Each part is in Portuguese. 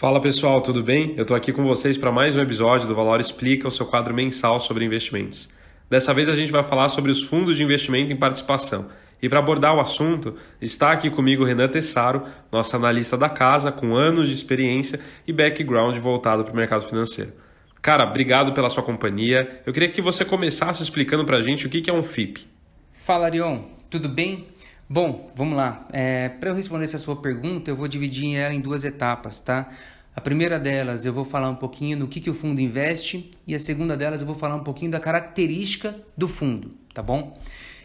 Fala pessoal, tudo bem? Eu estou aqui com vocês para mais um episódio do Valor Explica, o seu quadro mensal sobre investimentos. Dessa vez a gente vai falar sobre os fundos de investimento em participação. E para abordar o assunto, está aqui comigo Renan Tessaro, nosso analista da casa, com anos de experiência e background voltado para o mercado financeiro. Cara, obrigado pela sua companhia. Eu queria que você começasse explicando para a gente o que é um FIP. Fala, Arion. Tudo bem? Bom, vamos lá. É, Para eu responder essa sua pergunta, eu vou dividir ela em duas etapas, tá? A primeira delas eu vou falar um pouquinho no que, que o fundo investe e a segunda delas eu vou falar um pouquinho da característica do fundo, tá bom?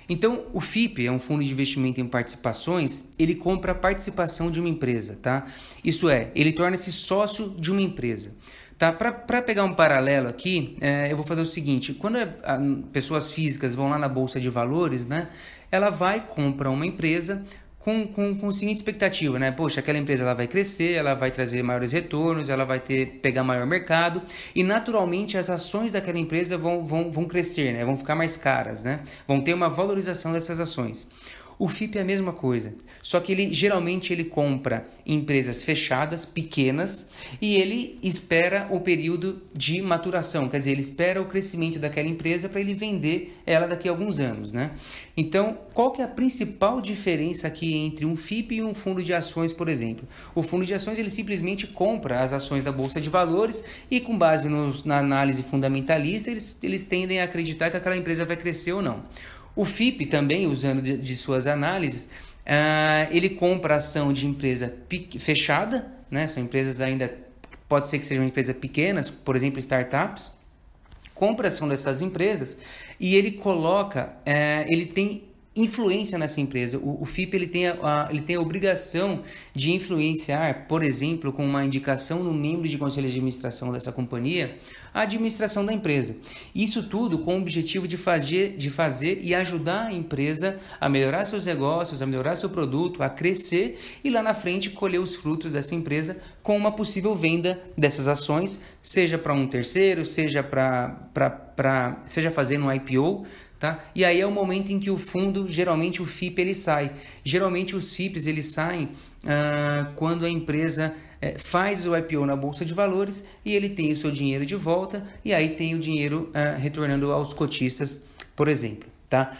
Então, o FIP é um fundo de investimento em participações, ele compra a participação de uma empresa, tá? Isso é, ele torna-se sócio de uma empresa. Tá? Para pegar um paralelo aqui, é, eu vou fazer o seguinte: quando é, a, pessoas físicas vão lá na bolsa de valores, né, ela vai comprar uma empresa com, com, com a seguinte expectativa, né? Poxa, aquela empresa ela vai crescer, ela vai trazer maiores retornos, ela vai ter pegar maior mercado e naturalmente as ações daquela empresa vão, vão, vão crescer, né? Vão ficar mais caras, né? Vão ter uma valorização dessas ações. O FIP é a mesma coisa, só que ele geralmente ele compra empresas fechadas, pequenas, e ele espera o período de maturação, quer dizer, ele espera o crescimento daquela empresa para ele vender ela daqui a alguns anos, né? Então, qual que é a principal diferença aqui entre um FIP e um fundo de ações, por exemplo? O fundo de ações ele simplesmente compra as ações da bolsa de valores e com base nos, na análise fundamentalista eles, eles tendem a acreditar que aquela empresa vai crescer ou não. O FIP também, usando de, de suas análises, uh, ele compra ação de empresa fechada, né? são empresas ainda, pode ser que sejam empresas pequenas, por exemplo, startups, compra ação dessas empresas e ele coloca, uh, ele tem influência nessa empresa. O, o FIP ele tem, a, a, ele tem a obrigação de influenciar, por exemplo, com uma indicação no membro de conselho de administração dessa companhia, a administração da empresa. Isso tudo com o objetivo de fazer, de fazer e ajudar a empresa a melhorar seus negócios, a melhorar seu produto, a crescer e lá na frente colher os frutos dessa empresa com uma possível venda dessas ações, seja para um terceiro, seja para seja fazendo um IPO, Tá? E aí é o momento em que o fundo, geralmente o FIP ele sai. Geralmente os FIPs eles saem ah, quando a empresa eh, faz o IPO na bolsa de valores e ele tem o seu dinheiro de volta e aí tem o dinheiro ah, retornando aos cotistas, por exemplo. Tá?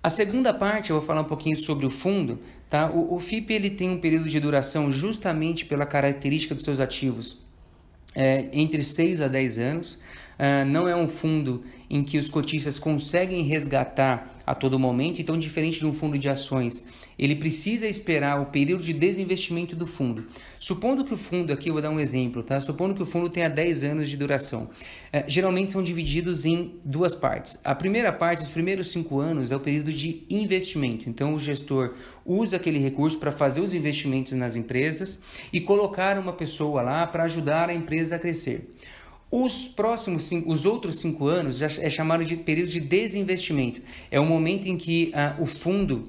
A segunda parte eu vou falar um pouquinho sobre o fundo. Tá? O, o FIP ele tem um período de duração justamente pela característica dos seus ativos é, entre 6 a 10 anos. Uh, não é um fundo em que os cotistas conseguem resgatar a todo momento, então, diferente de um fundo de ações, ele precisa esperar o período de desinvestimento do fundo. Supondo que o fundo, aqui eu vou dar um exemplo, tá? Supondo que o fundo tenha 10 anos de duração. Uh, geralmente são divididos em duas partes. A primeira parte, os primeiros 5 anos, é o período de investimento. Então, o gestor usa aquele recurso para fazer os investimentos nas empresas e colocar uma pessoa lá para ajudar a empresa a crescer. Os próximos os outros cinco anos já é chamado de período de desinvestimento. É o momento em que ah, o fundo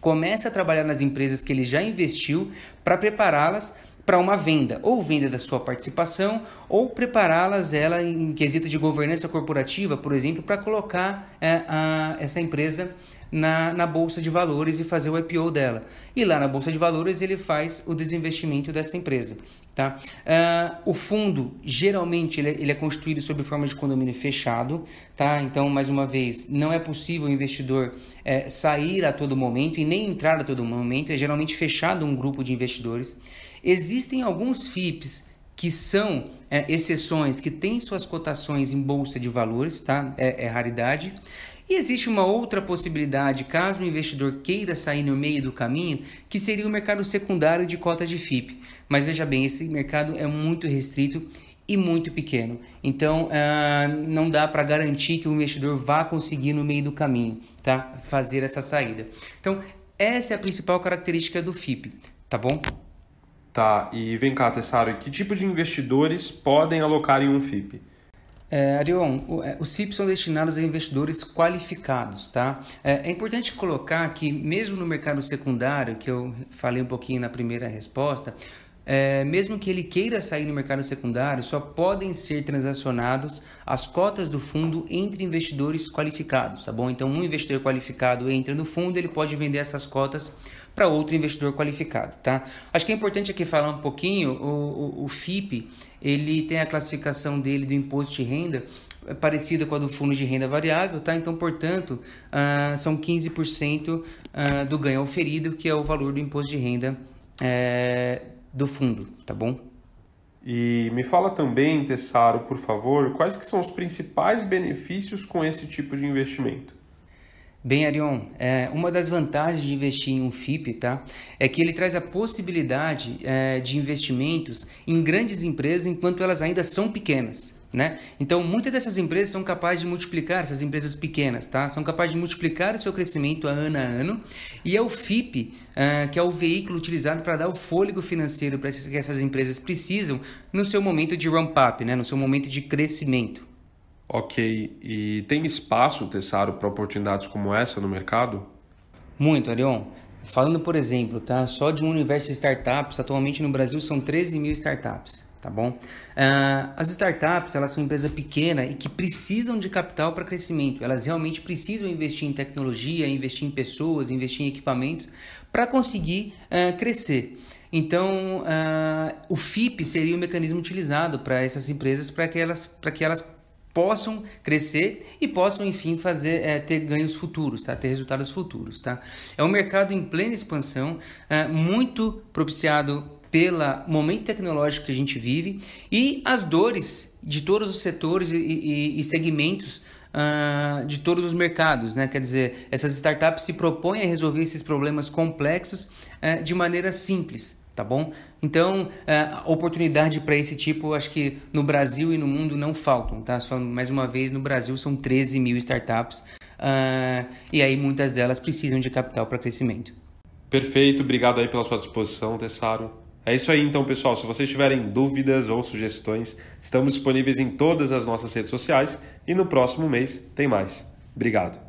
começa a trabalhar nas empresas que ele já investiu para prepará-las para uma venda, ou venda da sua participação, ou prepará-las ela em quesito de governança corporativa, por exemplo, para colocar é, a, essa empresa na, na bolsa de valores e fazer o IPO dela. E lá na bolsa de valores ele faz o desinvestimento dessa empresa. Tá? Uh, o fundo geralmente ele é, ele é sob forma de condomínio fechado, tá? Então mais uma vez não é possível o investidor é, sair a todo momento e nem entrar a todo momento. É geralmente fechado um grupo de investidores. Existem alguns FIPS que são é, exceções, que têm suas cotações em bolsa de valores, tá? É, é, raridade. E existe uma outra possibilidade, caso o investidor queira sair no meio do caminho, que seria o mercado secundário de cotas de FIP. Mas veja bem, esse mercado é muito restrito e muito pequeno. Então, ah, não dá para garantir que o investidor vá conseguir no meio do caminho, tá? Fazer essa saída. Então, essa é a principal característica do FIP, tá bom? Tá, e vem cá, Tessaro, que tipo de investidores podem alocar em um FIP? É, Arion, é, os CIPs são destinados a investidores qualificados, tá? É, é, importante colocar que, mesmo no mercado secundário, que eu falei um pouquinho na primeira resposta, é, mesmo que ele queira sair no mercado secundário, só podem ser transacionados as cotas do fundo entre investidores qualificados, tá bom? Então, um investidor qualificado entra no fundo, ele pode vender essas cotas para outro investidor qualificado, tá? Acho que é importante aqui falar um pouquinho, o, o, o FIP, ele tem a classificação dele do imposto de renda é parecida com a do fundo de renda variável, tá? Então, portanto, uh, são 15% uh, ah, do ganho oferido, que é o valor do imposto de renda uh, do fundo, tá bom? E me fala também, Tessaro, por favor, quais que são os principais benefícios com esse tipo de investimento? Bem, Arion, é, uma das vantagens de investir em um FIP tá, é que ele traz a possibilidade é, de investimentos em grandes empresas enquanto elas ainda são pequenas. Né? Então, muitas dessas empresas são capazes de multiplicar, essas empresas pequenas, tá? são capazes de multiplicar o seu crescimento ano a ano, e é o FIP uh, que é o veículo utilizado para dar o fôlego financeiro para que essas empresas precisam no seu momento de ramp-up, né? no seu momento de crescimento. Ok, e tem espaço, Tessaro, para oportunidades como essa no mercado? Muito, Arion. Falando, por exemplo, tá? só de um universo de startups, atualmente no Brasil são 13 mil startups tá bom? Uh, as startups, elas são empresas pequenas e que precisam de capital para crescimento. Elas realmente precisam investir em tecnologia, investir em pessoas, investir em equipamentos para conseguir uh, crescer. Então, uh, o FIP seria o mecanismo utilizado para essas empresas para que elas, para que elas possam crescer e possam, enfim, fazer é, ter ganhos futuros, tá? ter resultados futuros. Tá? É um mercado em plena expansão, muito propiciado pelo momento tecnológico que a gente vive e as dores de todos os setores e, e, e segmentos uh, de todos os mercados. Né? Quer dizer, essas startups se propõem a resolver esses problemas complexos uh, de maneira simples. Tá bom? Então, uh, oportunidade para esse tipo, acho que no Brasil e no mundo não faltam, tá? Só mais uma vez, no Brasil são 13 mil startups uh, e aí muitas delas precisam de capital para crescimento. Perfeito, obrigado aí pela sua disposição, Tessaro. É isso aí então, pessoal. Se vocês tiverem dúvidas ou sugestões, estamos disponíveis em todas as nossas redes sociais e no próximo mês tem mais. Obrigado.